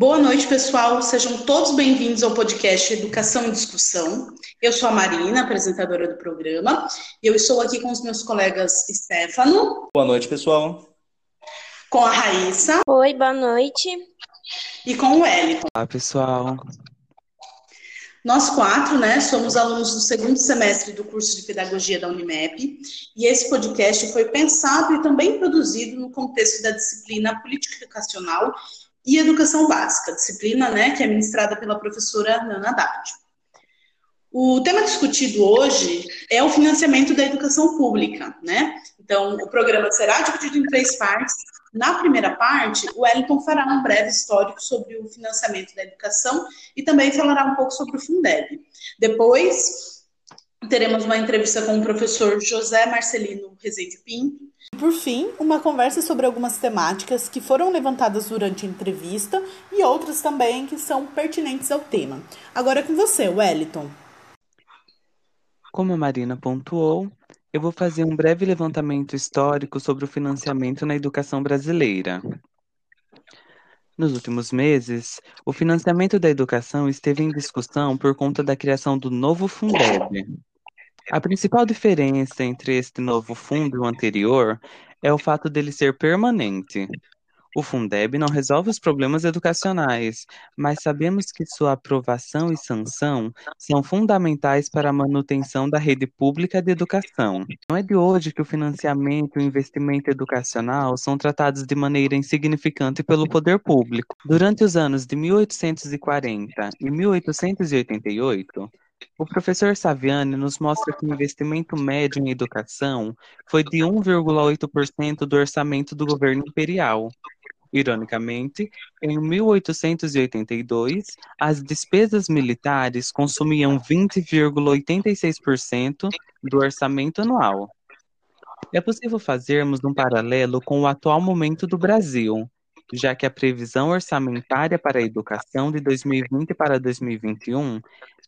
Boa noite, pessoal. Sejam todos bem-vindos ao podcast Educação e Discussão. Eu sou a Marina, apresentadora do programa, e eu estou aqui com os meus colegas Stefano. Boa noite, pessoal. Com a Raíssa. Oi, boa noite. E com o Wellington. Olá, pessoal. Nós quatro, né, somos alunos do segundo semestre do curso de Pedagogia da Unimep, e esse podcast foi pensado e também produzido no contexto da disciplina Política Educacional e Educação Básica, disciplina, né, que é ministrada pela professora Nana Haddad. O tema discutido hoje é o financiamento da educação pública, né? Então, o programa será dividido em três partes. Na primeira parte, o Wellington fará um breve histórico sobre o financiamento da educação e também falará um pouco sobre o Fundeb. Depois, teremos uma entrevista com o professor José Marcelino Rezende Pinto. Por fim, uma conversa sobre algumas temáticas que foram levantadas durante a entrevista e outras também que são pertinentes ao tema. Agora é com você, Wellington. Como a Marina pontuou, eu vou fazer um breve levantamento histórico sobre o financiamento na educação brasileira. Nos últimos meses, o financiamento da educação esteve em discussão por conta da criação do novo Fundeb. A principal diferença entre este novo fundo e o anterior é o fato dele ser permanente. O Fundeb não resolve os problemas educacionais, mas sabemos que sua aprovação e sanção são fundamentais para a manutenção da rede pública de educação. Não é de hoje que o financiamento e o investimento educacional são tratados de maneira insignificante pelo poder público. Durante os anos de 1840 e 1888, o professor Saviani nos mostra que o investimento médio em educação foi de 1,8% do orçamento do governo imperial. Ironicamente, em 1882, as despesas militares consumiam 20,86% do orçamento anual. É possível fazermos um paralelo com o atual momento do Brasil, já que a previsão orçamentária para a educação de 2020 para 2021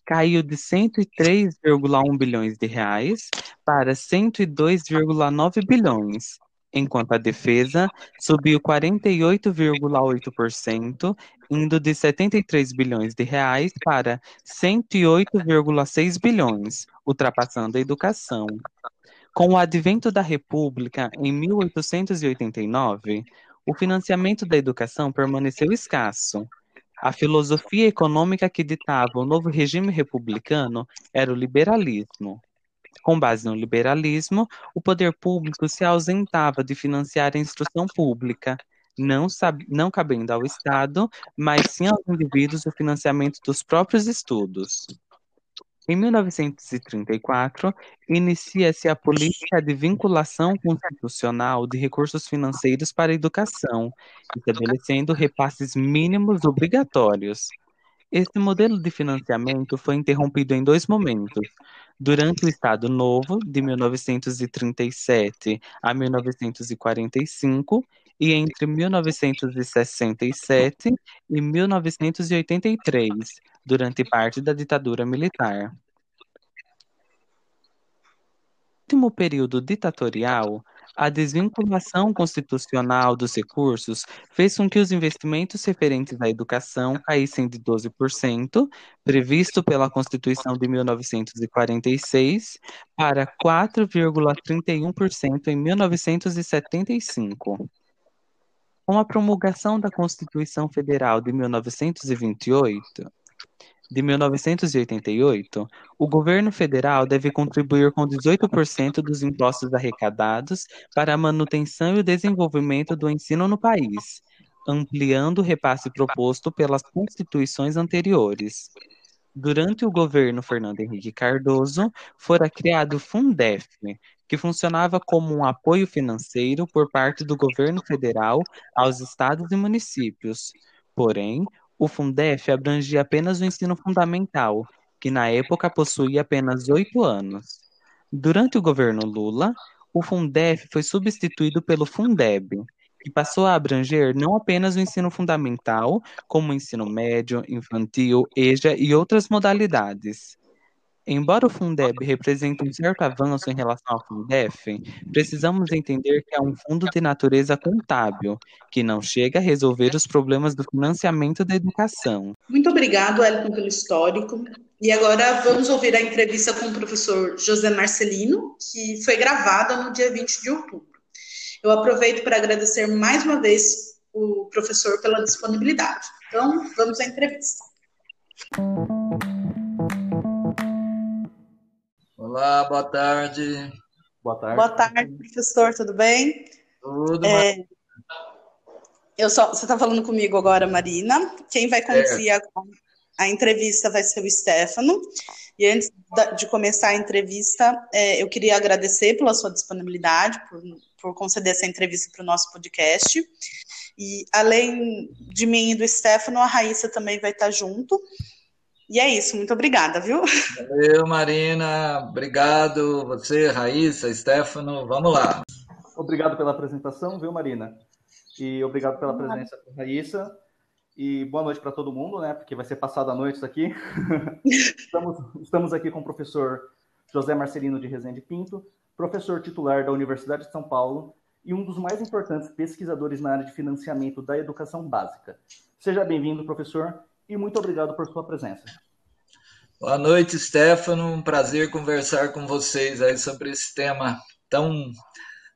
caiu de 103,1 bilhões de reais para 102,9 bilhões, enquanto a defesa subiu 48,8%, indo de 73 bilhões de reais para 108,6 bilhões, ultrapassando a educação. Com o advento da República em 1889, o financiamento da educação permaneceu escasso. A filosofia econômica que ditava o novo regime republicano era o liberalismo. Com base no liberalismo, o poder público se ausentava de financiar a instrução pública, não, não cabendo ao Estado, mas sim aos indivíduos o financiamento dos próprios estudos. Em 1934, inicia-se a política de vinculação constitucional de recursos financeiros para a educação, estabelecendo repasses mínimos obrigatórios. Este modelo de financiamento foi interrompido em dois momentos. Durante o Estado Novo, de 1937 a 1945, e entre 1967 e 1983, durante parte da ditadura militar. No último período ditatorial, a desvinculação constitucional dos recursos fez com que os investimentos referentes à educação caíssem de 12%, previsto pela Constituição de 1946, para 4,31% em 1975. Com a promulgação da Constituição Federal de 1928, de 1988, o governo federal deve contribuir com 18% dos impostos arrecadados para a manutenção e o desenvolvimento do ensino no país, ampliando o repasse proposto pelas constituições anteriores. Durante o governo Fernando Henrique Cardoso, fora criado o Fundef, que funcionava como um apoio financeiro por parte do governo federal aos estados e municípios. Porém, o Fundef abrangia apenas o ensino fundamental, que na época possuía apenas oito anos. Durante o governo Lula, o Fundef foi substituído pelo Fundeb, que passou a abranger não apenas o ensino fundamental, como o ensino médio, infantil, EJA e outras modalidades. Embora o Fundeb represente um certo avanço em relação ao Fundef, precisamos entender que é um fundo de natureza contábil, que não chega a resolver os problemas do financiamento da educação. Muito obrigado, Elton, pelo histórico. E agora vamos ouvir a entrevista com o professor José Marcelino, que foi gravada no dia 20 de outubro. Eu aproveito para agradecer mais uma vez o professor pela disponibilidade. Então, vamos à entrevista. Olá, boa tarde. Boa tarde. Boa tarde, professor, tudo bem? Tudo é, eu só, Você está falando comigo agora, Marina. Quem vai conduzir é. a, a, entrevista vai ser o Stefano. E antes de começar a entrevista, é, eu queria agradecer pela sua disponibilidade, por, por conceder essa entrevista para o nosso podcast. E além de mim e do Stefano, a Raíssa também vai estar junto. E é isso, muito obrigada, viu? Valeu, Marina. Obrigado, você, Raíssa, Stefano. Vamos lá. Obrigado pela apresentação, viu, Marina? E obrigado pela presença, Raíssa. E boa noite para todo mundo, né? Porque vai ser passado a noite isso aqui. estamos, estamos aqui com o professor José Marcelino de Rezende Pinto, professor titular da Universidade de São Paulo e um dos mais importantes pesquisadores na área de financiamento da educação básica. Seja bem-vindo, professor, e muito obrigado por sua presença. Boa noite, Stefano. Um prazer conversar com vocês aí sobre esse tema tão,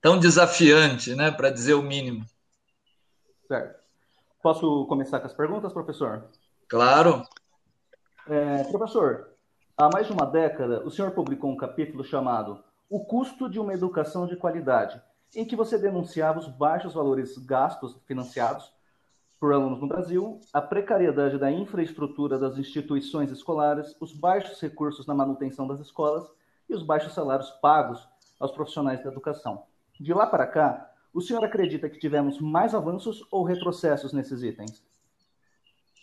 tão desafiante, né, para dizer o mínimo. Certo. Posso começar com as perguntas, professor? Claro. É, professor, há mais de uma década, o senhor publicou um capítulo chamado O Custo de uma Educação de Qualidade, em que você denunciava os baixos valores gastos financiados por alunos no Brasil, a precariedade da infraestrutura das instituições escolares, os baixos recursos na manutenção das escolas e os baixos salários pagos aos profissionais da educação. De lá para cá, o senhor acredita que tivemos mais avanços ou retrocessos nesses itens?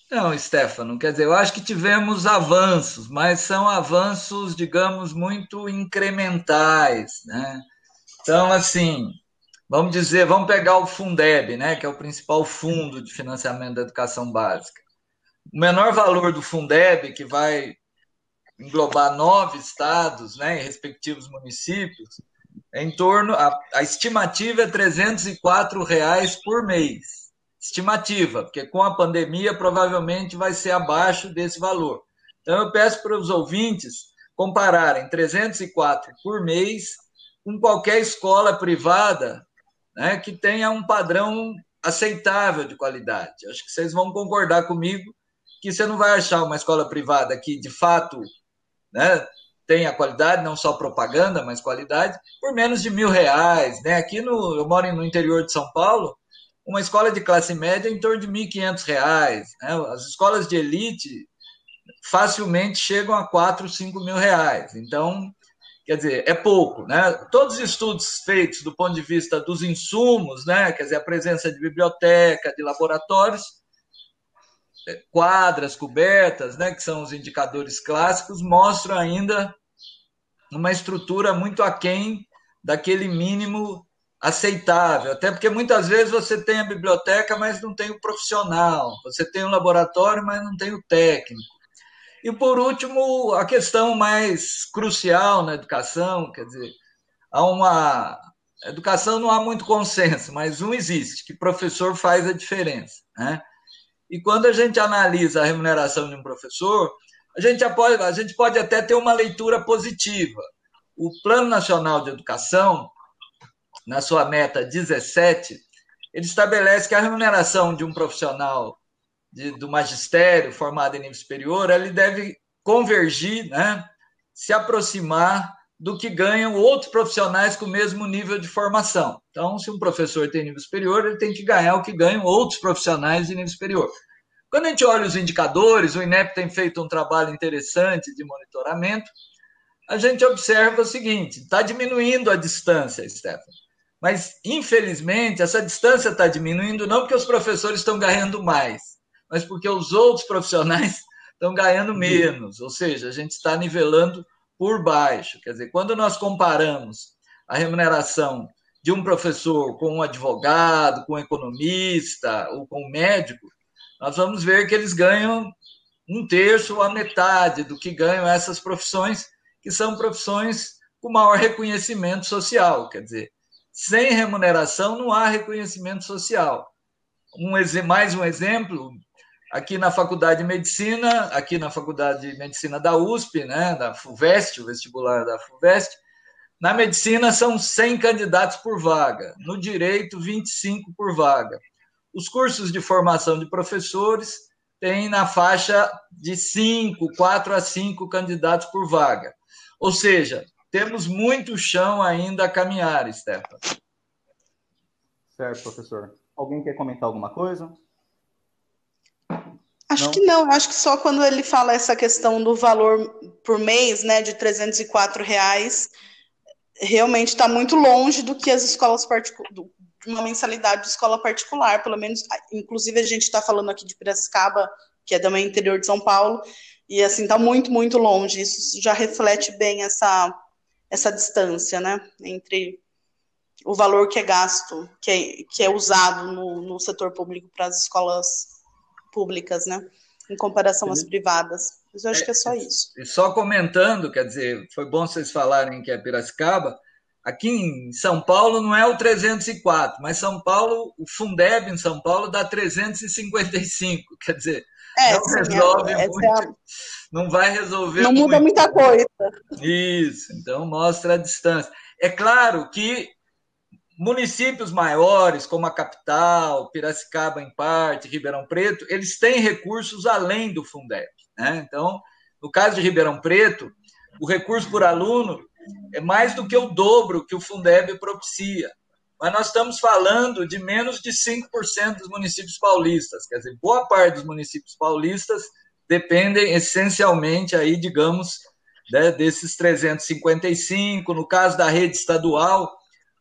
Não, Stefano, quer dizer, eu acho que tivemos avanços, mas são avanços, digamos, muito incrementais, né? Então, assim, vamos dizer, vamos pegar o Fundeb, né, que é o principal fundo de financiamento da educação básica. O menor valor do Fundeb, que vai englobar nove estados, né, e respectivos municípios, é em torno a, a estimativa é 304 reais por mês. Estimativa, porque com a pandemia provavelmente vai ser abaixo desse valor. Então eu peço para os ouvintes compararem 304 por mês com qualquer escola privada né, que tenha um padrão aceitável de qualidade. Acho que vocês vão concordar comigo que você não vai achar uma escola privada que, de fato, né, tenha qualidade, não só propaganda, mas qualidade, por menos de mil reais. Né? Aqui no, eu moro no interior de São Paulo, uma escola de classe média em torno de R$ 1.500. Né? As escolas de elite facilmente chegam a 4, 5 mil reais. Então, quer dizer, é pouco, né? Todos os estudos feitos do ponto de vista dos insumos, né? Quer dizer, a presença de biblioteca, de laboratórios, é, quadras cobertas, né? Que são os indicadores clássicos, mostram ainda uma estrutura muito aquém daquele mínimo aceitável, até porque muitas vezes você tem a biblioteca, mas não tem o profissional, você tem o laboratório, mas não tem o técnico. E por último, a questão mais crucial na educação, quer dizer, há uma educação não há muito consenso, mas um existe, que professor faz a diferença, né? E quando a gente analisa a remuneração de um professor, a gente pode, a gente pode até ter uma leitura positiva. O Plano Nacional de Educação, na sua meta 17, ele estabelece que a remuneração de um profissional de, do magistério formado em nível superior, ele deve convergir, né, se aproximar do que ganham outros profissionais com o mesmo nível de formação. Então, se um professor tem nível superior, ele tem que ganhar o que ganham outros profissionais de nível superior. Quando a gente olha os indicadores, o INEP tem feito um trabalho interessante de monitoramento, a gente observa o seguinte: está diminuindo a distância, Stefano. Mas, infelizmente, essa distância está diminuindo não porque os professores estão ganhando mais, mas porque os outros profissionais estão ganhando menos, ou seja, a gente está nivelando por baixo. Quer dizer, quando nós comparamos a remuneração de um professor com um advogado, com um economista ou com um médico, nós vamos ver que eles ganham um terço ou a metade do que ganham essas profissões, que são profissões com maior reconhecimento social. Quer dizer, sem remuneração não há reconhecimento social. Um, mais um exemplo, aqui na Faculdade de Medicina, aqui na Faculdade de Medicina da USP, né, da FUVEST, o vestibular da FUVEST, na medicina são 100 candidatos por vaga, no direito 25 por vaga. Os cursos de formação de professores têm na faixa de 5, 4 a 5 candidatos por vaga. Ou seja, temos muito chão ainda a caminhar, Stefan. Certo, professor. Alguém quer comentar alguma coisa? Acho não? que não, acho que só quando ele fala essa questão do valor por mês, né, de 304 reais, realmente está muito longe do que as escolas particulares, uma mensalidade de escola particular, pelo menos, inclusive a gente está falando aqui de Piracicaba, que é também interior de São Paulo, e assim, está muito, muito longe, isso já reflete bem essa essa distância, né, entre o valor que é gasto, que é, que é usado no, no setor público para as escolas públicas, né, em comparação às privadas. Mas eu acho é, que é só isso. E só comentando, quer dizer, foi bom vocês falarem que é Piracicaba. Aqui em São Paulo não é o 304, mas São Paulo, o Fundeb em São Paulo dá 355. Quer dizer, é, não sim, resolve é, muito. É a... Não vai resolver. Não muda muito. muita coisa. Isso, então mostra a distância. É claro que municípios maiores, como a capital, Piracicaba em parte, Ribeirão Preto, eles têm recursos além do Fundeb. Né? Então, no caso de Ribeirão Preto, o recurso por aluno é mais do que o dobro que o Fundeb propicia mas nós estamos falando de menos de 5% dos municípios paulistas. Quer dizer, boa parte dos municípios paulistas dependem essencialmente aí, digamos, né, desses 355. No caso da rede estadual,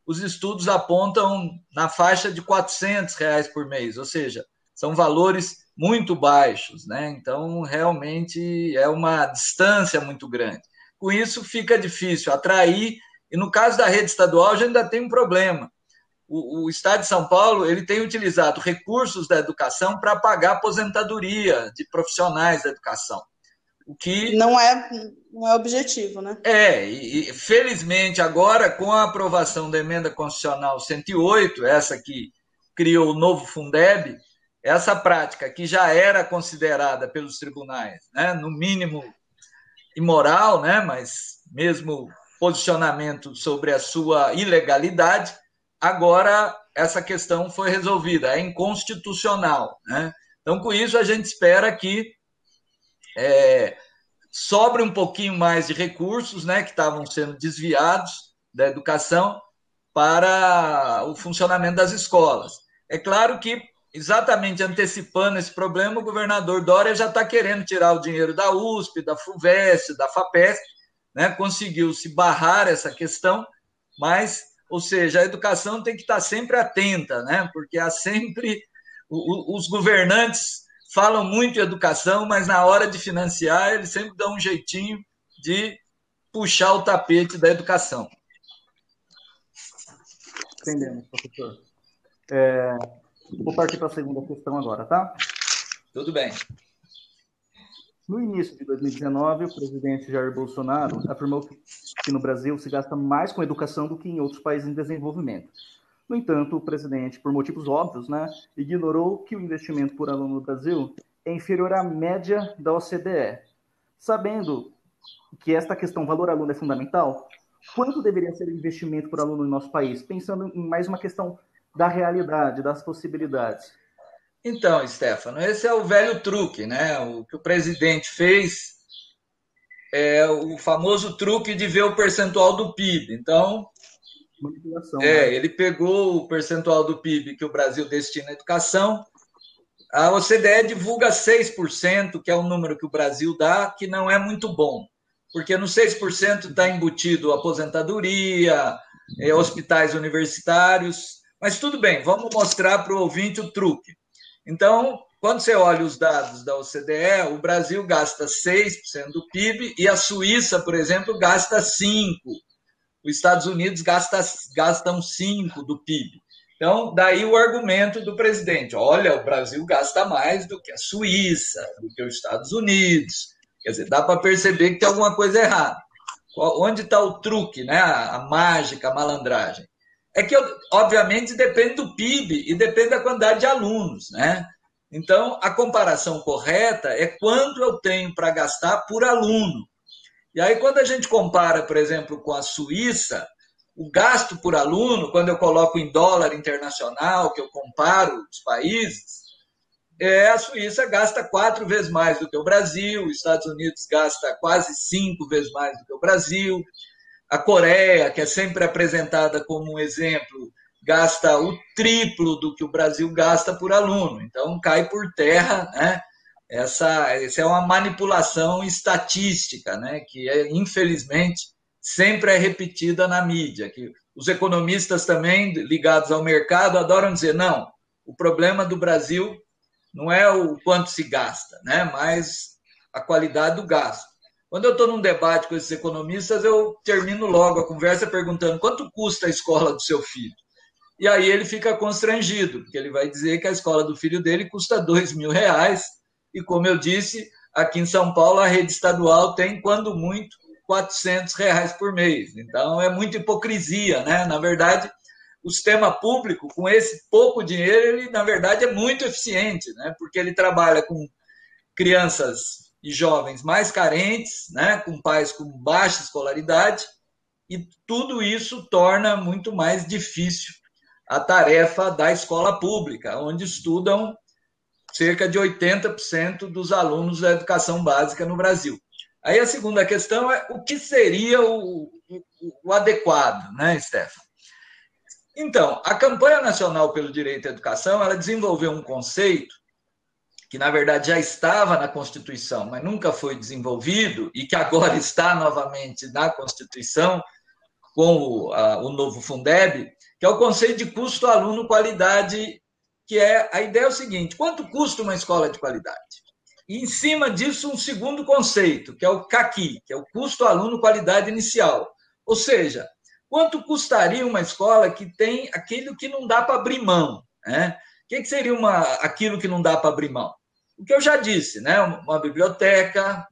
os estudos apontam na faixa de 400 reais por mês, ou seja, são valores muito baixos, né? Então, realmente é uma distância muito grande. Com isso, fica difícil atrair, e no caso da rede estadual, gente ainda tem um problema o, o, Estado de São Paulo ele tem utilizado recursos da educação para pagar aposentadoria de profissionais da educação. O que não é, não é objetivo, né? É, e, e felizmente agora com a aprovação da emenda constitucional 108, essa que criou o novo Fundeb, essa prática que já era considerada pelos tribunais, né, no mínimo imoral, né, mas mesmo posicionamento sobre a sua ilegalidade, agora essa questão foi resolvida, é inconstitucional. Né? Então, com isso, a gente espera que é, sobre um pouquinho mais de recursos né, que estavam sendo desviados da educação para o funcionamento das escolas. É claro que, exatamente antecipando esse problema, o governador Dória já está querendo tirar o dinheiro da USP, da FUVEST, da FAPESP, né, conseguiu se barrar essa questão, mas ou seja, a educação tem que estar sempre atenta, né? porque há sempre. Os governantes falam muito em educação, mas na hora de financiar, eles sempre dão um jeitinho de puxar o tapete da educação. Entendemos, professor. É, vou partir para a segunda questão agora, tá? Tudo bem. No início de 2019, o presidente Jair Bolsonaro afirmou que no Brasil se gasta mais com educação do que em outros países em desenvolvimento. No entanto, o presidente, por motivos óbvios, né, ignorou que o investimento por aluno no Brasil é inferior à média da OCDE. Sabendo que esta questão valor-aluno é fundamental, quanto deveria ser o investimento por aluno no nosso país? Pensando em mais uma questão da realidade, das possibilidades. Então, Stefano, esse é o velho truque, né? O que o presidente fez é o famoso truque de ver o percentual do PIB. Então, é, né? ele pegou o percentual do PIB que o Brasil destina à educação. A OCDE divulga 6%, que é o número que o Brasil dá, que não é muito bom, porque no 6% está embutido aposentadoria, é, hospitais universitários. Mas tudo bem, vamos mostrar para o ouvinte o truque. Então, quando você olha os dados da OCDE, o Brasil gasta 6% do PIB e a Suíça, por exemplo, gasta 5%. Os Estados Unidos gasta, gastam 5% do PIB. Então, daí o argumento do presidente: olha, o Brasil gasta mais do que a Suíça, do que os Estados Unidos. Quer dizer, dá para perceber que tem alguma coisa errada. Onde está o truque, né? a, mágica, a malandragem? É que, obviamente, depende do PIB e depende da quantidade de alunos. Né? Então, a comparação correta é quanto eu tenho para gastar por aluno. E aí, quando a gente compara, por exemplo, com a Suíça, o gasto por aluno, quando eu coloco em dólar internacional, que eu comparo os países, é, a Suíça gasta quatro vezes mais do que o Brasil, os Estados Unidos gasta quase cinco vezes mais do que o Brasil, a Coreia, que é sempre apresentada como um exemplo, gasta o triplo do que o Brasil gasta por aluno. Então cai por terra, né? Essa, essa é uma manipulação estatística, né? Que é, infelizmente sempre é repetida na mídia, que os economistas também ligados ao mercado adoram dizer não, o problema do Brasil não é o quanto se gasta, né, mas a qualidade do gasto. Quando eu estou num debate com esses economistas, eu termino logo a conversa perguntando quanto custa a escola do seu filho. E aí ele fica constrangido, porque ele vai dizer que a escola do filho dele custa dois mil reais. E como eu disse, aqui em São Paulo a rede estadual tem, quando muito, 400 reais por mês. Então, é muita hipocrisia, né? Na verdade, o sistema público, com esse pouco dinheiro, ele, na verdade, é muito eficiente, né? Porque ele trabalha com crianças e jovens mais carentes, né? Com pais com baixa escolaridade, e tudo isso torna muito mais difícil a tarefa da escola pública, onde estudam cerca de 80% dos alunos da educação básica no Brasil. Aí a segunda questão é o que seria o, o, o adequado, né, Stefan? Então, a campanha nacional pelo direito à educação, ela desenvolveu um conceito que na verdade já estava na Constituição, mas nunca foi desenvolvido e que agora está novamente na Constituição com o, a, o novo Fundeb, que é o conceito de custo aluno qualidade, que é a ideia é o seguinte: quanto custa uma escola de qualidade? E em cima disso, um segundo conceito, que é o CAQI, que é o custo aluno qualidade inicial. Ou seja, quanto custaria uma escola que tem aquilo que não dá para abrir mão? Né? O que, seria uma, aquilo que não dá para abrir mão? O que eu já disse, né? uma biblioteca,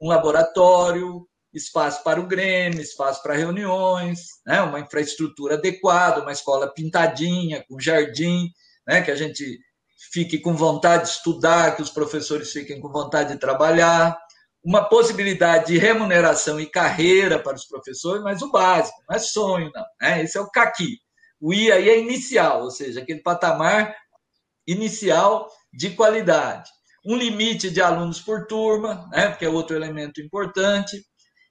um laboratório, espaço para o Grêmio, espaço para reuniões, né? uma infraestrutura adequada, uma escola pintadinha, com jardim, né? que a gente fique com vontade de estudar, que os professores fiquem com vontade de trabalhar, uma possibilidade de remuneração e carreira para os professores, mas o básico, não é sonho, não. Né? Esse é o caqui. O I aí é inicial, ou seja, aquele patamar inicial de qualidade. Um limite de alunos por turma, né? porque é outro elemento importante.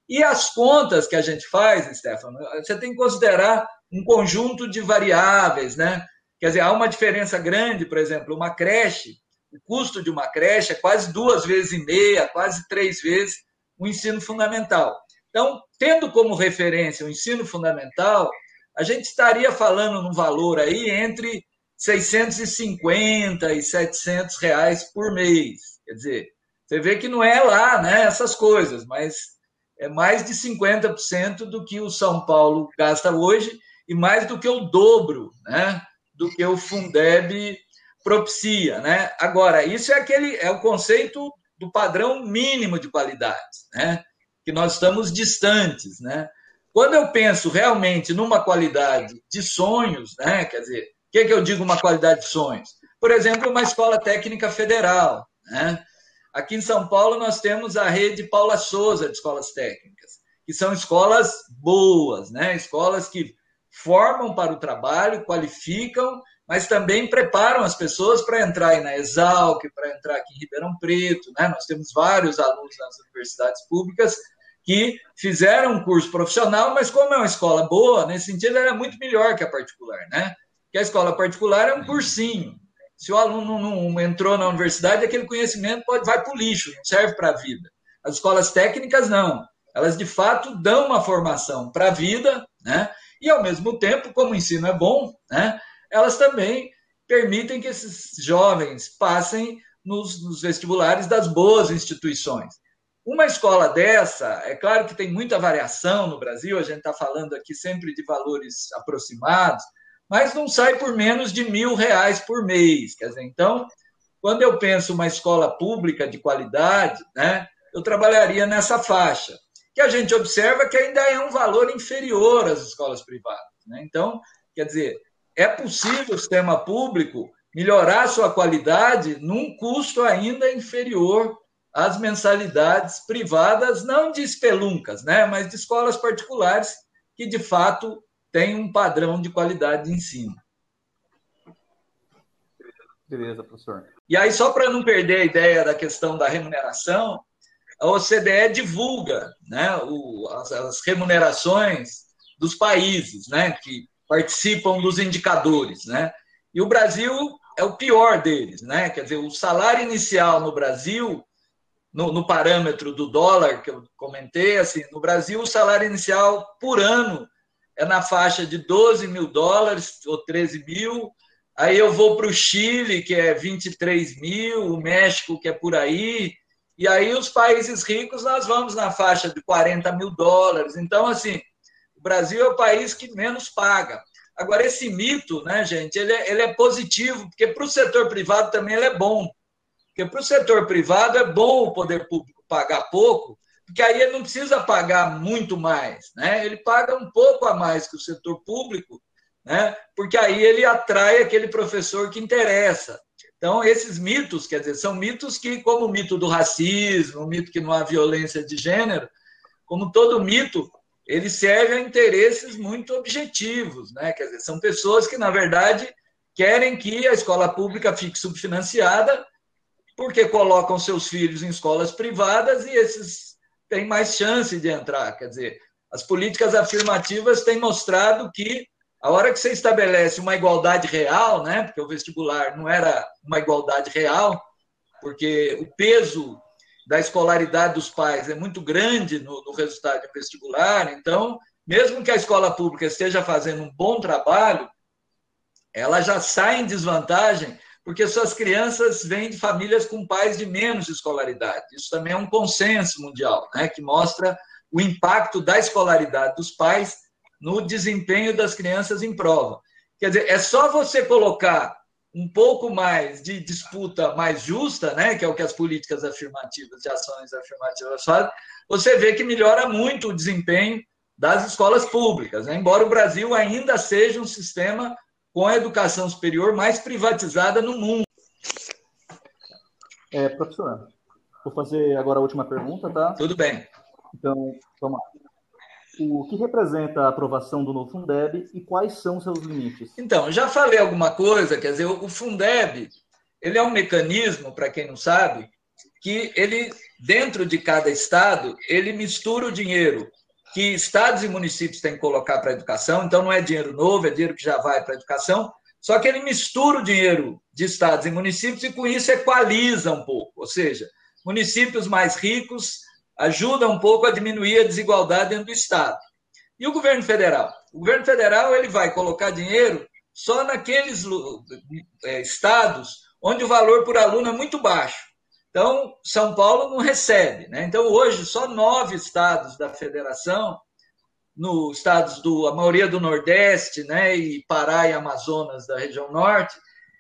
E as contas que a gente faz, Stefano, você tem que considerar um conjunto de variáveis, né? Quer dizer, há uma diferença grande, por exemplo, uma creche, o custo de uma creche é quase duas vezes e meia, quase três vezes o ensino fundamental. Então, tendo como referência o ensino fundamental, a gente estaria falando num valor aí entre 650 e 700 reais por mês. Quer dizer, você vê que não é lá, né, essas coisas, mas é mais de 50% do que o São Paulo gasta hoje e mais do que o dobro, né? Do que o Fundeb propicia, né? Agora, isso é aquele é o conceito do padrão mínimo de qualidade, né? Que nós estamos distantes, né? Quando eu penso realmente numa qualidade de sonhos, né? Quer dizer, o que, que eu digo uma qualidade de sonhos? Por exemplo, uma escola técnica federal, né? Aqui em São Paulo nós temos a rede Paula Souza de escolas técnicas, que são escolas boas, né? Escolas que formam para o trabalho, qualificam, mas também preparam as pessoas para entrar na Exalc, para entrar aqui em Ribeirão Preto. Né? Nós temos vários alunos nas universidades públicas que fizeram um curso profissional, mas como é uma escola boa, nesse sentido, ela é muito melhor que a particular, né? Porque a escola particular é um cursinho. Se o aluno não entrou na universidade, aquele conhecimento pode vai para o lixo, não serve para a vida. As escolas técnicas não. Elas de fato dão uma formação para a vida, né? E, ao mesmo tempo, como o ensino é bom, né, elas também permitem que esses jovens passem nos, nos vestibulares das boas instituições. Uma escola dessa, é claro que tem muita variação no Brasil, a gente está falando aqui sempre de valores aproximados, mas não sai por menos de mil reais por mês. Quer dizer, então, quando eu penso uma escola pública de qualidade, né, eu trabalharia nessa faixa, que a gente observa que ainda é um valor inferior às escolas privadas. Né? Então, quer dizer, é possível o sistema público melhorar sua qualidade num custo ainda inferior às mensalidades privadas, não de espeluncas, né, mas de escolas particulares que, de fato, têm um padrão de qualidade de ensino. Beleza, professor. E aí, só para não perder a ideia da questão da remuneração, a OCDE divulga né, o, as, as, remunerações dos países né, que participam dos indicadores. Né? E o Brasil é o pior deles. Né? Quer dizer, o salário inicial no Brasil, no, no parâmetro do dólar que eu comentei, assim, no Brasil o salário inicial por ano é na faixa de 12 mil dólares ou 13 mil. Aí eu vou para o Chile, que é 23 mil, o México, que é por aí, e aí os países ricos nós vamos na faixa de 40 mil dólares. Então, assim, o Brasil é o país que menos paga. Agora, esse mito, né, gente, ele é, ele é positivo, porque para o setor privado também ele é bom. Porque para o setor privado é bom o poder público pagar pouco, porque aí ele não precisa pagar muito mais, né? Ele paga um pouco a mais que o setor público, né? Porque aí ele atrai aquele professor que interessa. Então, esses mitos, quer dizer, são mitos que, como o mito do racismo, o mito que não há violência de gênero, como todo mito, ele serve a interesses muito objetivos, né? Quer dizer, são pessoas que, na verdade, querem que a escola pública fique subfinanciada, porque colocam seus filhos em escolas privadas e esses têm mais chance de entrar. Quer dizer, as políticas afirmativas têm mostrado que a hora que você estabelece uma igualdade real, né, porque o vestibular não era uma igualdade real, porque o peso da escolaridade dos pais é muito grande no, no resultado do vestibular, então, mesmo que a escola pública esteja fazendo um bom trabalho, ela já sai em desvantagem porque suas crianças vêm de famílias com pais de menos escolaridade. Isso também é um consenso mundial, né, que mostra o impacto da escolaridade dos pais no desempenho das crianças em prova. Quer dizer, é só você colocar um pouco mais de disputa mais justa, né, que é o que as políticas afirmativas, de ações afirmativas fazem, você vê que melhora muito o desempenho das escolas públicas, né? embora o Brasil ainda seja um sistema com a educação superior mais privatizada no mundo. É, professor, vou fazer agora a última pergunta, tá? Tudo bem. Então, vamos lá o que representa a aprovação do novo Fundeb e quais são seus limites? Então, já falei alguma coisa, quer dizer, o Fundeb, ele é um mecanismo, para quem não sabe, que ele, dentro de cada estado, ele mistura o dinheiro que estados e municípios têm que colocar para a educação, então não é dinheiro novo, é dinheiro que já vai para a educação, só que ele mistura o dinheiro de estados e municípios e com isso equaliza um pouco, ou seja, municípios mais ricos ajuda um pouco a diminuir a desigualdade dentro do Estado. E o governo federal? O governo federal ele vai colocar dinheiro só naqueles é, estados onde o valor por aluno é muito baixo. Então, São Paulo não recebe. Né? Então, hoje, só nove estados da federação, no estados do, a maioria do Nordeste, né, e Pará e Amazonas da região norte,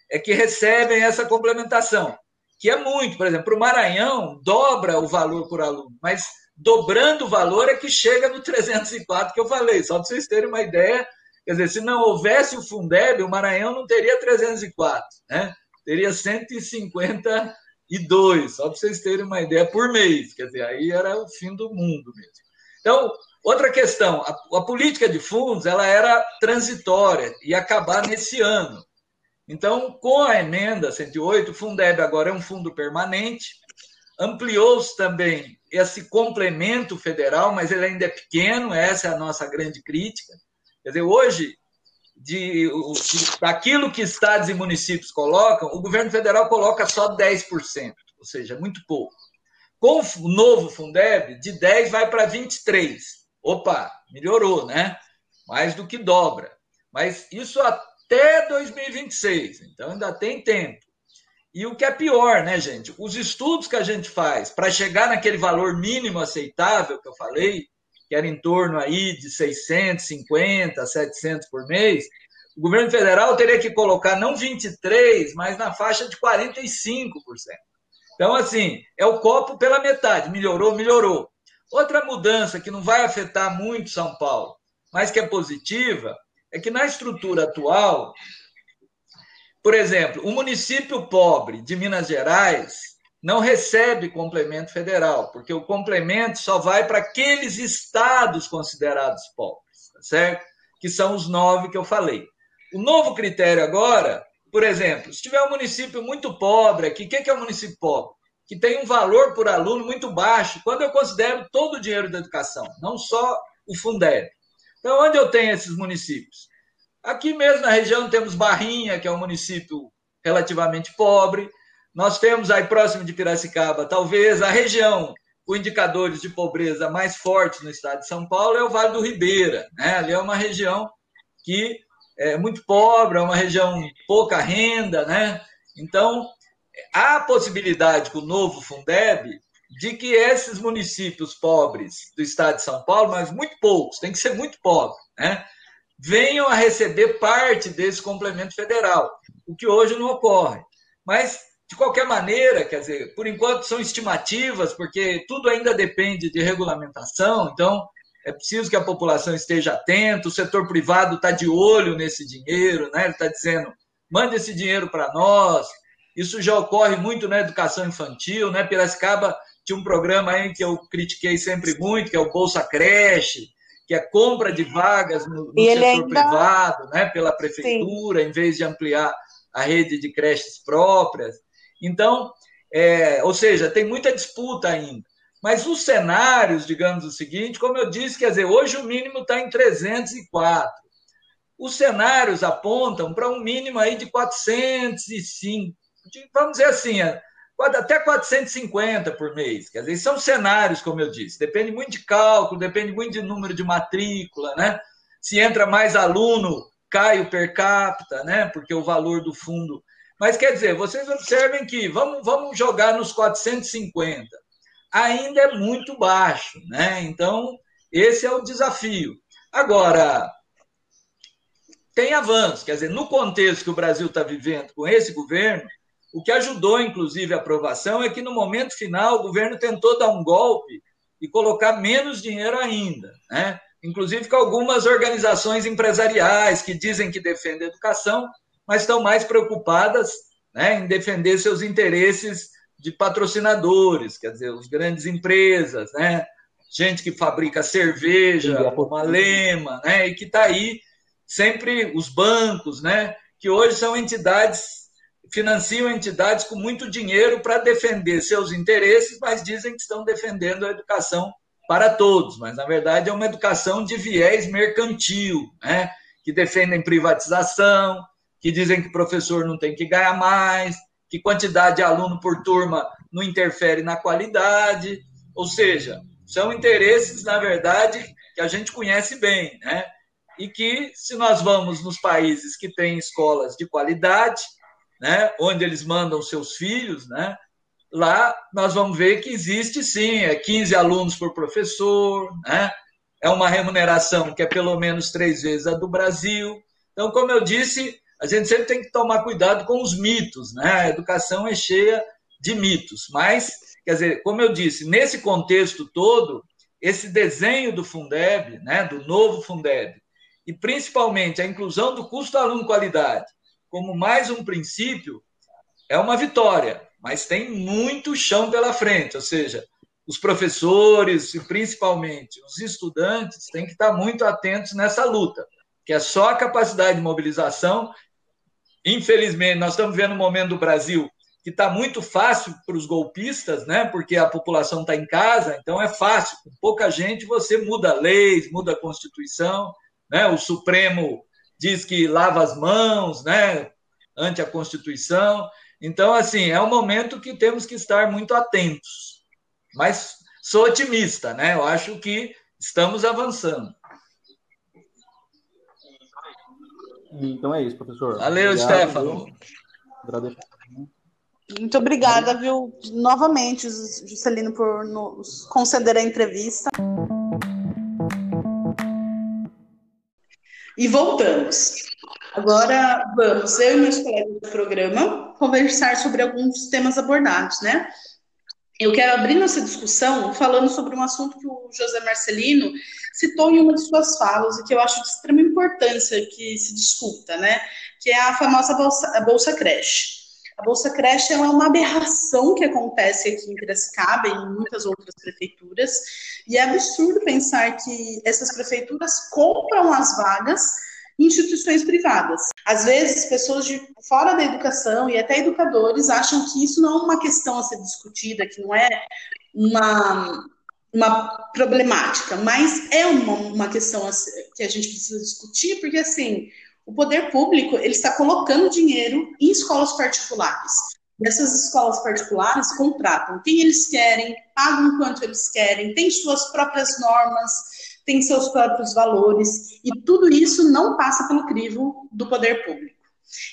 é que recebem essa complementação que é muito. Por exemplo, o Maranhão dobra o valor por aluno, mas dobrando o valor é que chega no 304 que eu falei, só para vocês terem uma ideia. Quer dizer, se não houvesse o Fundeb, o Maranhão não teria 304, né? teria 152, só para vocês terem uma ideia, por mês. Quer dizer, aí era o fim do mundo mesmo. Então, outra questão, a, a política de fundos ela era transitória, ia acabar nesse ano. Então, com a emenda 108, o Fundeb agora é um fundo permanente, ampliou-se também esse complemento federal, mas ele ainda é pequeno, essa é a nossa grande crítica. Quer dizer, hoje, de, de, daquilo que estados e municípios colocam, o governo federal coloca só 10%, ou seja, muito pouco. Com o novo Fundeb, de 10 vai para 23. Opa, melhorou, né? Mais do que dobra. Mas isso até 2026. Então ainda tem tempo. E o que é pior, né, gente? Os estudos que a gente faz para chegar naquele valor mínimo aceitável que eu falei, que era em torno aí de 650, 700 por mês, o governo federal teria que colocar não 23, mas na faixa de 45%. Então, assim, é o copo pela metade. Melhorou, melhorou. Outra mudança que não vai afetar muito São Paulo, mas que é positiva, é que na estrutura atual, por exemplo, o município pobre de Minas Gerais não recebe complemento federal, porque o complemento só vai para aqueles estados considerados pobres, tá certo? Que são os nove que eu falei. O novo critério agora, por exemplo, se tiver um município muito pobre aqui, o que é um município pobre? Que tem um valor por aluno muito baixo, quando eu considero todo o dinheiro da educação, não só o Fundeb. Então, onde eu tenho esses municípios? Aqui mesmo na região temos Barrinha, que é um município relativamente pobre. Nós temos aí próximo de Piracicaba, talvez a região com indicadores de pobreza mais fortes no estado de São Paulo é o Vale do Ribeira. Né? Ali é uma região que é muito pobre, é uma região pouca renda. Né? Então, há a possibilidade com o novo Fundeb de que esses municípios pobres do estado de São Paulo, mas muito poucos, tem que ser muito pobre, né? venham a receber parte desse complemento federal, o que hoje não ocorre. Mas, de qualquer maneira, quer dizer, por enquanto são estimativas, porque tudo ainda depende de regulamentação, então é preciso que a população esteja atenta, o setor privado está de olho nesse dinheiro, né? ele está dizendo, mande esse dinheiro para nós. Isso já ocorre muito na educação infantil, né? Piracicaba tinha um programa aí que eu critiquei sempre muito, que é o Bolsa Creche, que é compra de vagas no, no setor ainda... privado, né, pela prefeitura, Sim. em vez de ampliar a rede de creches próprias. Então, é, ou seja, tem muita disputa ainda. Mas os cenários, digamos o seguinte, como eu disse, quer dizer, hoje o mínimo está em 304. Os cenários apontam para um mínimo aí de 405, vamos dizer assim, até 450 por mês. Quer dizer, são cenários, como eu disse. Depende muito de cálculo, depende muito de número de matrícula, né? Se entra mais aluno, cai o per capita, né? Porque o valor do fundo. Mas quer dizer, vocês observem que vamos, vamos jogar nos 450. Ainda é muito baixo, né? Então, esse é o desafio. Agora, tem avanço, quer dizer, no contexto que o Brasil está vivendo com esse governo, o que ajudou, inclusive, a aprovação é que no momento final o governo tentou dar um golpe e colocar menos dinheiro ainda, né? Inclusive com algumas organizações empresariais que dizem que defendem a educação, mas estão mais preocupadas né, em defender seus interesses de patrocinadores, quer dizer, as grandes empresas, né? Gente que fabrica cerveja, como a Lema, né? E que está aí sempre os bancos, né? Que hoje são entidades financiam entidades com muito dinheiro para defender seus interesses, mas dizem que estão defendendo a educação para todos, mas na verdade é uma educação de viés mercantil, né? que defendem privatização, que dizem que professor não tem que ganhar mais, que quantidade de aluno por turma não interfere na qualidade, ou seja, são interesses, na verdade, que a gente conhece bem, né? E que, se nós vamos nos países que têm escolas de qualidade, né, onde eles mandam seus filhos, né, lá nós vamos ver que existe sim, é 15 alunos por professor, né, é uma remuneração que é pelo menos três vezes a do Brasil. Então, como eu disse, a gente sempre tem que tomar cuidado com os mitos, né? A educação é cheia de mitos, mas, quer dizer, como eu disse, nesse contexto todo, esse desenho do Fundeb, né, do novo Fundeb, e principalmente a inclusão do custo aluno qualidade, como mais um princípio, é uma vitória, mas tem muito chão pela frente, ou seja, os professores e principalmente os estudantes têm que estar muito atentos nessa luta, que é só a capacidade de mobilização. Infelizmente, nós estamos vendo um momento do Brasil que está muito fácil para os golpistas, né? Porque a população está em casa, então é fácil. Com pouca gente você muda leis, muda a Constituição, né? O Supremo diz que lava as mãos, né, ante a Constituição. Então, assim, é um momento que temos que estar muito atentos. Mas sou otimista, né? Eu acho que estamos avançando. Então é isso, professor. Valeu, Obrigado, Stefano. Muito obrigada, viu, novamente, Juscelino, por nos conceder a entrevista. E voltamos. Agora vamos, eu e meus colegas do programa, conversar sobre alguns temas abordados, né? Eu quero abrir nossa discussão falando sobre um assunto que o José Marcelino citou em uma de suas falas e que eu acho de extrema importância que se discuta, né? Que é a famosa Bolsa, a bolsa Creche. A Bolsa Creche é uma aberração que acontece aqui em Piracicaba e em muitas outras prefeituras, e é absurdo pensar que essas prefeituras compram as vagas em instituições privadas. Às vezes, pessoas de fora da educação e até educadores acham que isso não é uma questão a ser discutida, que não é uma, uma problemática, mas é uma, uma questão que a gente precisa discutir, porque assim o poder público ele está colocando dinheiro em escolas particulares. Essas escolas particulares contratam quem eles querem, pagam quanto eles querem, têm suas próprias normas, têm seus próprios valores, e tudo isso não passa pelo crivo do poder público.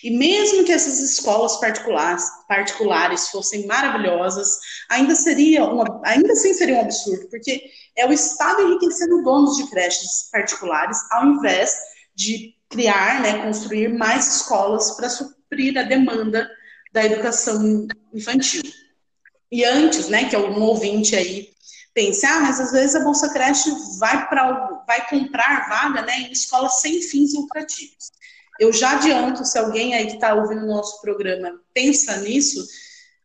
E mesmo que essas escolas particulares, particulares fossem maravilhosas, ainda seria uma, ainda assim seria um absurdo, porque é o Estado enriquecendo donos de creches particulares, ao invés de criar, né, construir mais escolas para suprir a demanda da educação infantil. E antes, né, que algum ouvinte aí pense, ah, mas às vezes a Bolsa Creche vai para vai comprar vaga, né, em escolas sem fins lucrativos. Eu já adianto, se alguém aí que está ouvindo o nosso programa pensa nisso,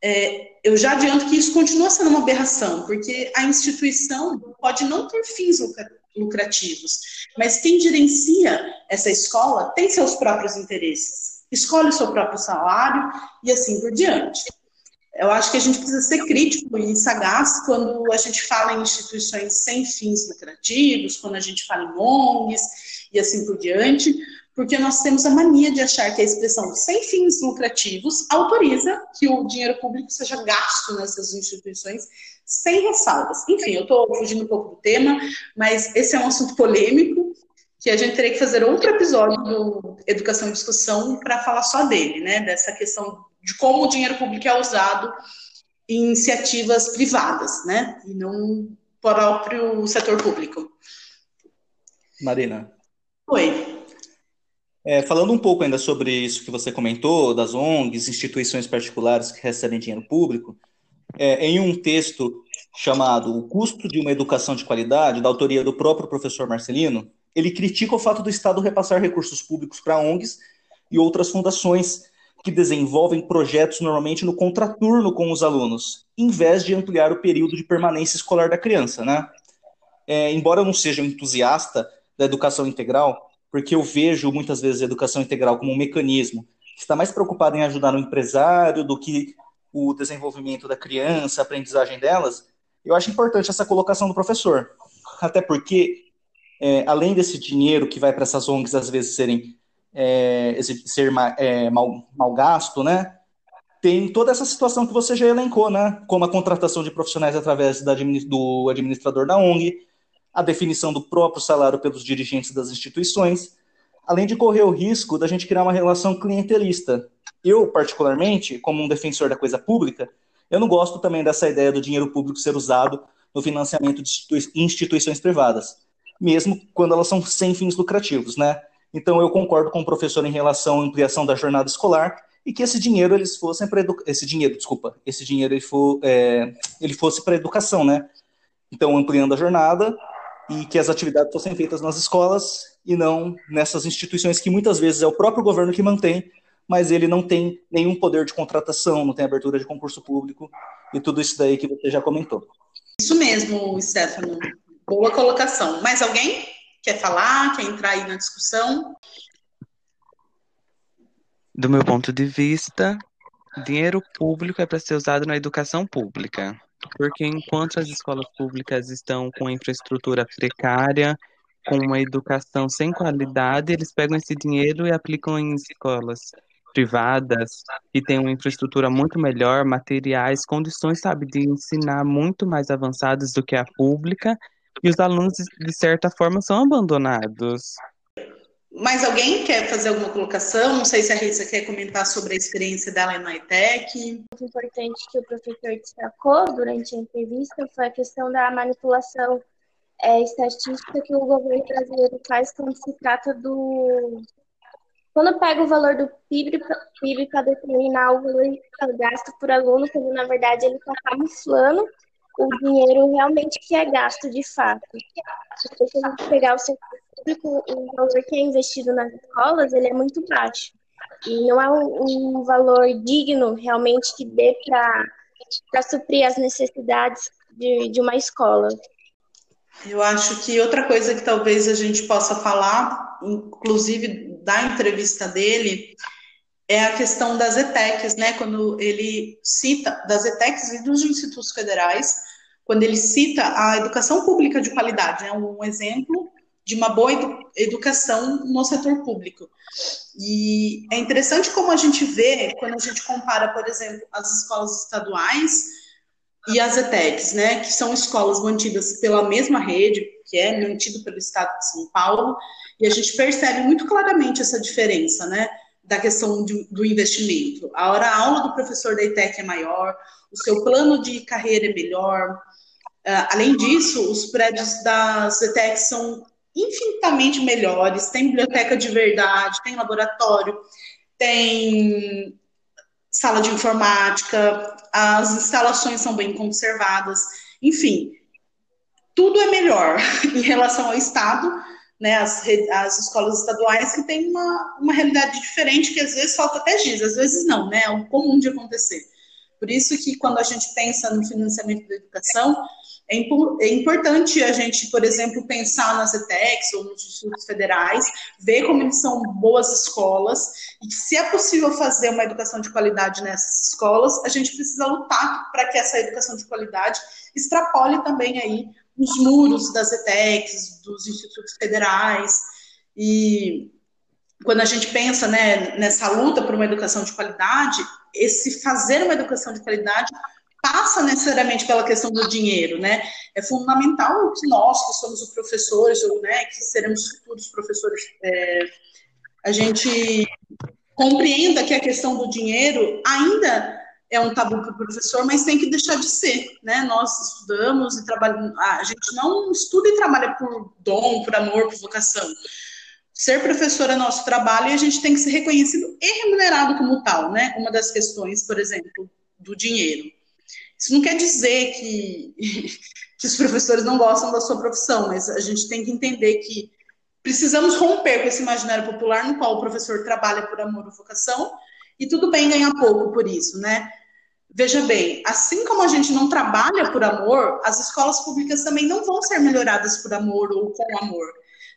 é, eu já adianto que isso continua sendo uma aberração, porque a instituição pode não ter fins lucrativos lucrativos. Mas quem gerencia essa escola tem seus próprios interesses, escolhe o seu próprio salário e assim por diante. Eu acho que a gente precisa ser crítico e sagaz quando a gente fala em instituições sem fins lucrativos, quando a gente fala em ONGs e assim por diante, porque nós temos a mania de achar que a expressão sem fins lucrativos autoriza que o dinheiro público seja gasto nessas instituições sem ressalvas. Enfim, eu estou fugindo um pouco do tema, mas esse é um assunto polêmico que a gente teria que fazer outro episódio do Educação e Discussão para falar só dele, né? Dessa questão de como o dinheiro público é usado em iniciativas privadas, né? E não próprio setor público. Marina. Oi. É, falando um pouco ainda sobre isso que você comentou, das ONGs, instituições particulares que recebem dinheiro público, é, em um texto chamado O Custo de uma Educação de Qualidade, da autoria do próprio professor Marcelino, ele critica o fato do Estado repassar recursos públicos para ONGs e outras fundações que desenvolvem projetos normalmente no contraturno com os alunos, em vez de ampliar o período de permanência escolar da criança, né? É, embora eu não seja um entusiasta da educação integral, porque eu vejo muitas vezes a educação integral como um mecanismo que está mais preocupado em ajudar o empresário do que o desenvolvimento da criança, a aprendizagem delas, eu acho importante essa colocação do professor. Até porque, é, além desse dinheiro que vai para essas ONGs às vezes serem é, ser é, mal, mal gasto, né? Tem toda essa situação que você já elencou, né? Como a contratação de profissionais através da, do administrador da ONG, a definição do próprio salário pelos dirigentes das instituições, além de correr o risco da gente criar uma relação clientelista, eu, particularmente, como um defensor da coisa pública, eu não gosto também dessa ideia do dinheiro público ser usado no financiamento de instituições privadas, mesmo quando elas são sem fins lucrativos, né? Então eu concordo com o professor em relação à ampliação da jornada escolar e que esse dinheiro eles fossem para edu... esse dinheiro, desculpa, esse dinheiro ele, for, é... ele fosse para educação, né? Então ampliando a jornada e que as atividades fossem feitas nas escolas e não nessas instituições que muitas vezes é o próprio governo que mantém mas ele não tem nenhum poder de contratação, não tem abertura de concurso público e tudo isso daí que você já comentou. Isso mesmo, Stefano. Boa colocação. Mais alguém quer falar, quer entrar aí na discussão? Do meu ponto de vista, dinheiro público é para ser usado na educação pública. Porque enquanto as escolas públicas estão com infraestrutura precária, com uma educação sem qualidade, eles pegam esse dinheiro e aplicam em escolas privadas que têm uma infraestrutura muito melhor, materiais, condições, sabe, de ensinar muito mais avançadas do que a pública, e os alunos, de certa forma, são abandonados. Mais alguém quer fazer alguma colocação? Não sei se a Rita quer comentar sobre a experiência dela na ITEC. O importante que o professor destacou durante a entrevista foi a questão da manipulação é, estatística que o governo brasileiro faz quando se trata do. Quando pega o valor do PIB, PIB para determinar o valor gasto por aluno, quando na verdade ele está camuflando o dinheiro realmente que é gasto de fato. Se a pegar o setor público, o valor que é investido nas escolas, ele é muito baixo. E não é um, um valor digno realmente que dê para suprir as necessidades de, de uma escola. Eu acho que outra coisa que talvez a gente possa falar, inclusive da entrevista dele, é a questão das ETECs, né? Quando ele cita das ETECs e dos institutos federais, quando ele cita a educação pública de qualidade, é né? um exemplo de uma boa edu educação no setor público. E é interessante como a gente vê quando a gente compara, por exemplo, as escolas estaduais e as ETECs, né, que são escolas mantidas pela mesma rede, que é mantido pelo Estado de São Paulo, e a gente percebe muito claramente essa diferença, né, da questão de, do investimento. A hora aula do professor da ETEC é maior, o seu plano de carreira é melhor. Uh, além disso, os prédios das ETECs são infinitamente melhores, tem biblioteca de verdade, tem laboratório, tem sala de informática, as instalações são bem conservadas, enfim, tudo é melhor em relação ao Estado, né, as, as escolas estaduais que têm uma, uma realidade diferente que às vezes falta até giz, às vezes não, né, é um comum de acontecer. Por isso que quando a gente pensa no financiamento da educação, é, é, importante a gente, por exemplo, pensar nas ETECs ou nos institutos federais, ver como eles são boas escolas e se é possível fazer uma educação de qualidade nessas escolas, a gente precisa lutar para que essa educação de qualidade extrapole também aí os muros das ETECs, dos institutos federais. E quando a gente pensa né, nessa luta por uma educação de qualidade, esse fazer uma educação de qualidade passa necessariamente pela questão do dinheiro, né? É fundamental que nós, que somos os professores, ou né, que seremos futuros professores, é, a gente compreenda que a questão do dinheiro ainda é um tabu para o professor, mas tem que deixar de ser, né? Nós estudamos e trabalhamos, a gente não estuda e trabalha por dom, por amor, por vocação. Ser professor é nosso trabalho e a gente tem que ser reconhecido e remunerado como tal, né? Uma das questões, por exemplo, do dinheiro. Isso não quer dizer que, que os professores não gostam da sua profissão, mas a gente tem que entender que precisamos romper com esse imaginário popular no qual o professor trabalha por amor ou vocação, e tudo bem ganhar pouco por isso, né? Veja bem, assim como a gente não trabalha por amor, as escolas públicas também não vão ser melhoradas por amor ou com amor.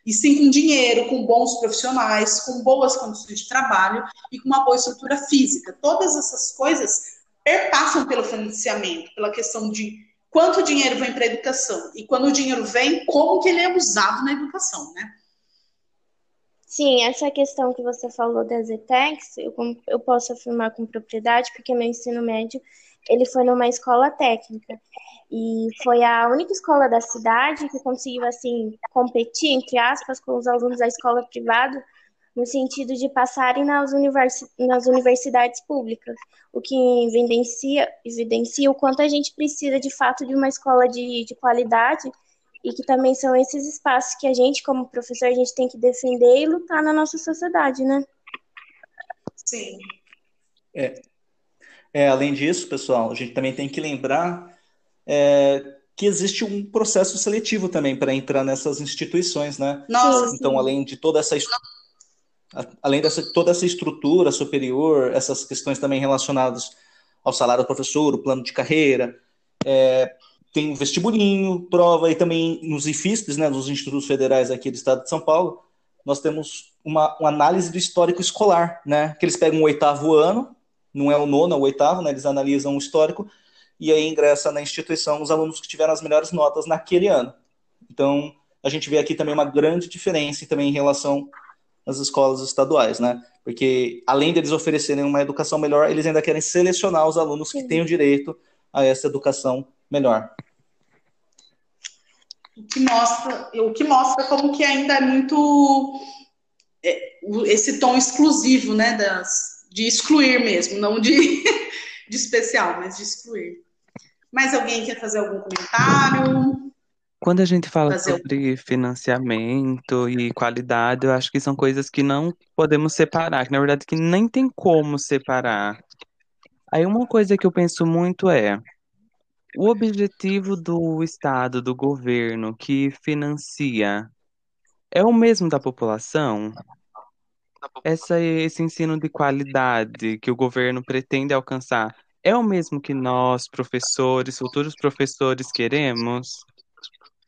E sim com dinheiro, com bons profissionais, com boas condições de trabalho e com uma boa estrutura física. Todas essas coisas perpassam pelo financiamento, pela questão de quanto dinheiro vem para a educação e quando o dinheiro vem, como que ele é usado na educação, né? Sim, essa questão que você falou das ETECs, eu, eu posso afirmar com propriedade, porque meu ensino médio ele foi numa escola técnica e foi a única escola da cidade que conseguiu assim competir entre aspas com os alunos da escola privada no sentido de passarem nas, universi nas universidades públicas, o que evidencia, evidencia o quanto a gente precisa de fato de uma escola de, de qualidade e que também são esses espaços que a gente, como professor, a gente tem que defender e lutar na nossa sociedade, né? Sim. É, é além disso, pessoal, a gente também tem que lembrar é, que existe um processo seletivo também para entrar nessas instituições, né? Nossa, então, sim. além de toda essa além dessa toda essa estrutura superior, essas questões também relacionadas ao salário do professor, o plano de carreira, é, tem vestibulinho, prova, e também nos IFISPs, né, nos institutos federais aqui do estado de São Paulo, nós temos uma, uma análise do histórico escolar, né, que eles pegam o oitavo ano, não é o nono, é o oitavo, né, eles analisam o histórico, e aí ingressa na instituição os alunos que tiveram as melhores notas naquele ano. Então, a gente vê aqui também uma grande diferença também em relação nas escolas estaduais, né? Porque além deles oferecerem uma educação melhor, eles ainda querem selecionar os alunos que têm o direito a essa educação melhor. O que mostra, o que mostra como que ainda é muito é, esse tom exclusivo, né, das, de excluir mesmo, não de, de especial, mas de excluir. Mais alguém quer fazer algum comentário? Quando a gente fala Fazer o- sobre financiamento e qualidade, eu acho que são coisas que não podemos separar, que na verdade que nem tem como separar. Aí uma coisa que eu penso muito é o objetivo do Estado, do governo que financia é o mesmo da população? Essa, esse ensino de qualidade que o governo pretende alcançar é o mesmo que nós, professores, futuros professores, queremos?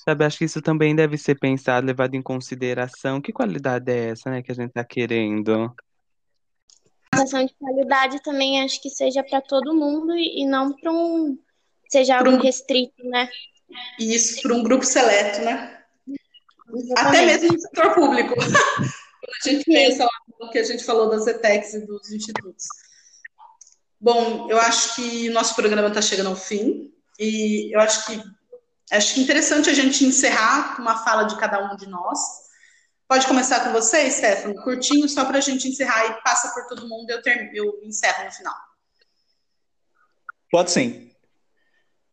Sabe, acho que isso também deve ser pensado, levado em consideração. Que qualidade é essa, né, que a gente está querendo? Educação de qualidade também acho que seja para todo mundo e, não para um seja Pra algo um- restrito, né? E isso para um grupo seleto, né? Até Exatamente. mesmo no setor público. Quando a gente pensa lá no que a gente falou das ETECs e dos institutos. Bom, eu acho que o nosso programa está chegando ao fim. E eu acho que acho é interessante a gente encerrar com uma fala de cada um de nós. Pode começar com você, Stefano, curtinho, só para a gente encerrar e passa por todo mundo eu, term- eu encerro no final. Pode sim.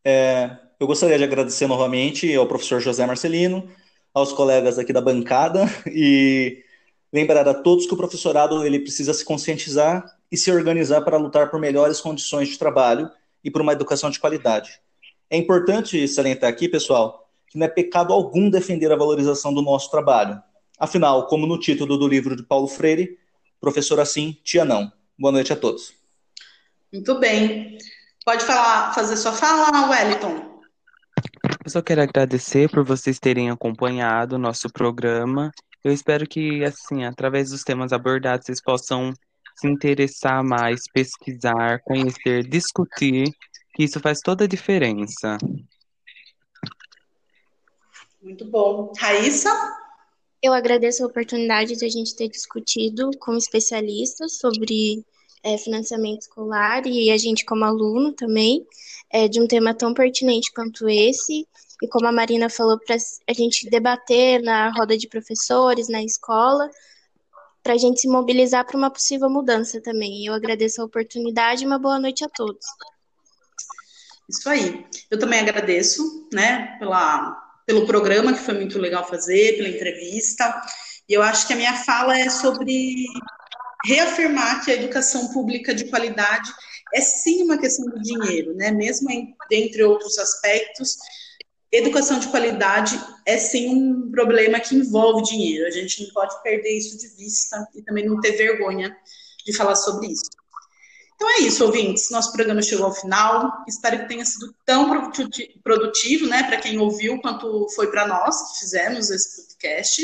É, eu gostaria de agradecer novamente ao professor José Marcelino, aos colegas aqui da bancada e lembrar a todos que o professorado ele precisa se conscientizar e se organizar para lutar por melhores condições de trabalho e por uma educação de qualidade. É importante salientar aqui, pessoal, que não é pecado algum defender a valorização do nosso trabalho. Afinal, como no título do livro de Paulo Freire, professor assim, tia não. Boa noite a todos. Muito bem. Pode falar, fazer sua fala, Wellington. Eu só quero agradecer por vocês terem acompanhado o nosso programa. Eu espero que, assim, através dos temas abordados, vocês possam se interessar mais, pesquisar, conhecer, discutir, que isso faz toda a diferença. Muito bom. Raíssa? Eu agradeço a oportunidade de a gente ter discutido com especialistas sobre é, financiamento escolar e a gente como aluno também, é, de um tema tão pertinente quanto esse. E como a Marina falou, para a gente debater na roda de professores, na escola, para a gente se mobilizar para uma possível mudança também. Eu agradeço a oportunidade e uma boa noite a todos. Isso aí. Eu também agradeço, né, pela, pelo programa, que foi muito legal fazer, pela entrevista. E eu acho que a minha fala é sobre reafirmar que a educação pública de qualidade é sim uma questão do dinheiro, né? Mesmo em, dentre outros aspectos, educação de qualidade é sim um problema que envolve dinheiro. A gente não pode perder isso de vista e também não ter vergonha de falar sobre isso. Então é isso, ouvintes. Nosso programa chegou ao final. Espero que tenha sido tão produtivo, né, para quem ouviu, quanto foi para nós que fizemos esse podcast.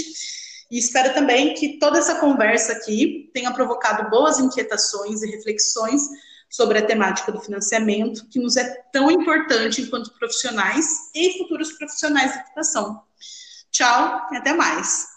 E espero também que toda essa conversa aqui tenha provocado boas inquietações e reflexões sobre a temática do financiamento, que nos é tão importante enquanto profissionais e futuros profissionais de educação. Tchau e até mais.